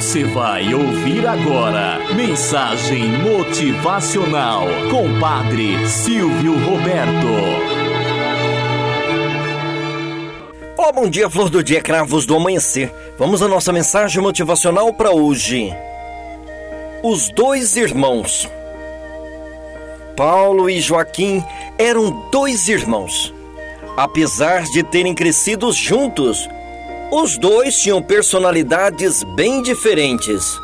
Você vai ouvir agora Mensagem Motivacional com Padre Silvio Roberto. Olá, bom dia, flor do dia, cravos do amanhecer. Vamos à nossa mensagem motivacional para hoje. Os dois irmãos. Paulo e Joaquim eram dois irmãos. Apesar de terem crescido juntos, os dois tinham personalidades bem diferentes.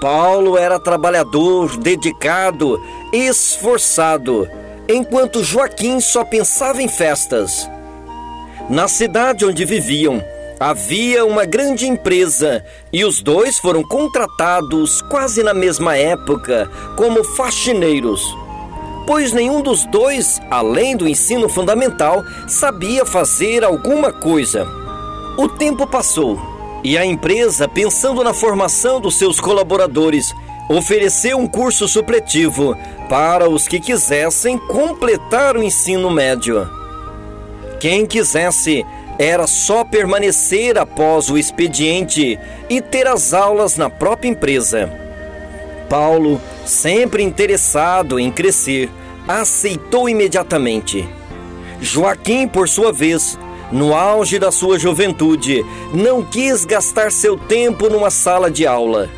Paulo era trabalhador, dedicado, esforçado, enquanto Joaquim só pensava em festas. Na cidade onde viviam, havia uma grande empresa e os dois foram contratados quase na mesma época como faxineiros. Pois nenhum dos dois, além do ensino fundamental, sabia fazer alguma coisa. O tempo passou e a empresa, pensando na formação dos seus colaboradores, ofereceu um curso supletivo para os que quisessem completar o ensino médio. Quem quisesse era só permanecer após o expediente e ter as aulas na própria empresa. Paulo, sempre interessado em crescer, aceitou imediatamente. Joaquim, por sua vez, no auge da sua juventude, não quis gastar seu tempo numa sala de aula.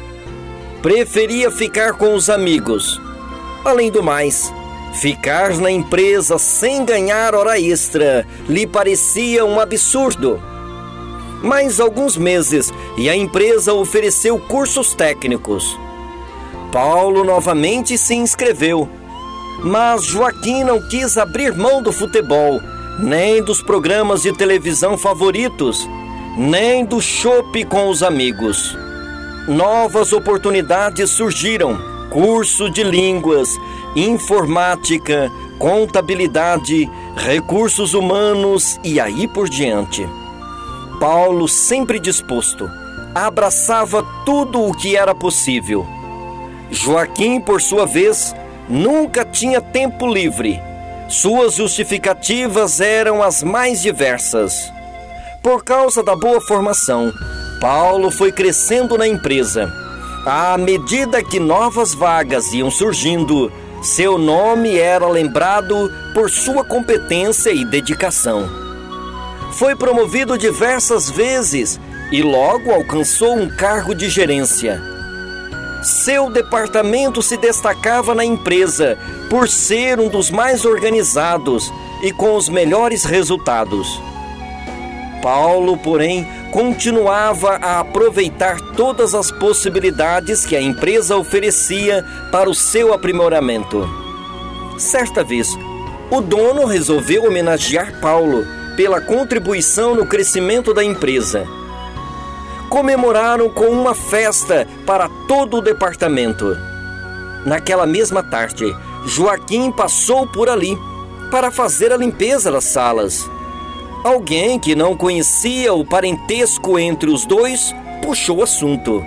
Preferia ficar com os amigos. Além do mais, ficar na empresa sem ganhar hora extra lhe parecia um absurdo. Mais alguns meses e a empresa ofereceu cursos técnicos. Paulo novamente se inscreveu, mas Joaquim não quis abrir mão do futebol nem dos programas de televisão favoritos, nem do chopp com os amigos. Novas oportunidades surgiram: curso de línguas, informática, contabilidade, recursos humanos e aí por diante. Paulo, sempre disposto, abraçava tudo o que era possível. Joaquim, por sua vez, nunca tinha tempo livre suas justificativas eram as mais diversas. Por causa da boa formação, Paulo foi crescendo na empresa. À medida que novas vagas iam surgindo, seu nome era lembrado por sua competência e dedicação. Foi promovido diversas vezes e logo alcançou um cargo de gerência. Seu departamento se destacava na empresa por ser um dos mais organizados e com os melhores resultados. Paulo, porém, continuava a aproveitar todas as possibilidades que a empresa oferecia para o seu aprimoramento. Certa vez, o dono resolveu homenagear Paulo pela contribuição no crescimento da empresa comemoraram com uma festa para todo o departamento. Naquela mesma tarde, Joaquim passou por ali para fazer a limpeza das salas. Alguém que não conhecia o parentesco entre os dois puxou o assunto.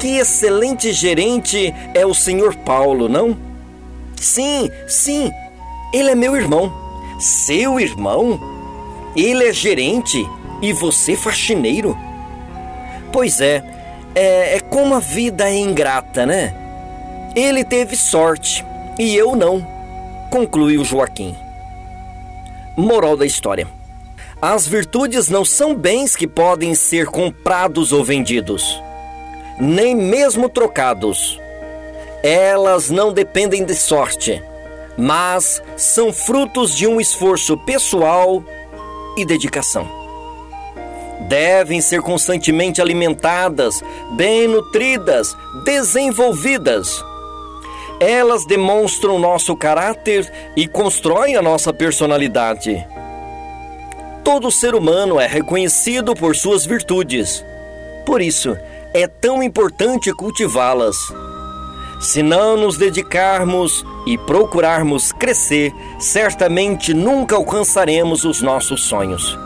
Que excelente gerente é o senhor Paulo, não? Sim, sim, ele é meu irmão. Seu irmão? Ele é gerente e você faxineiro? Pois é, é, é como a vida é ingrata, né? Ele teve sorte e eu não, conclui o Joaquim. Moral da história: As virtudes não são bens que podem ser comprados ou vendidos, nem mesmo trocados. Elas não dependem de sorte, mas são frutos de um esforço pessoal e dedicação devem ser constantemente alimentadas, bem nutridas, desenvolvidas. Elas demonstram nosso caráter e constroem a nossa personalidade. Todo ser humano é reconhecido por suas virtudes. Por isso, é tão importante cultivá-las. Se não nos dedicarmos e procurarmos crescer, certamente nunca alcançaremos os nossos sonhos.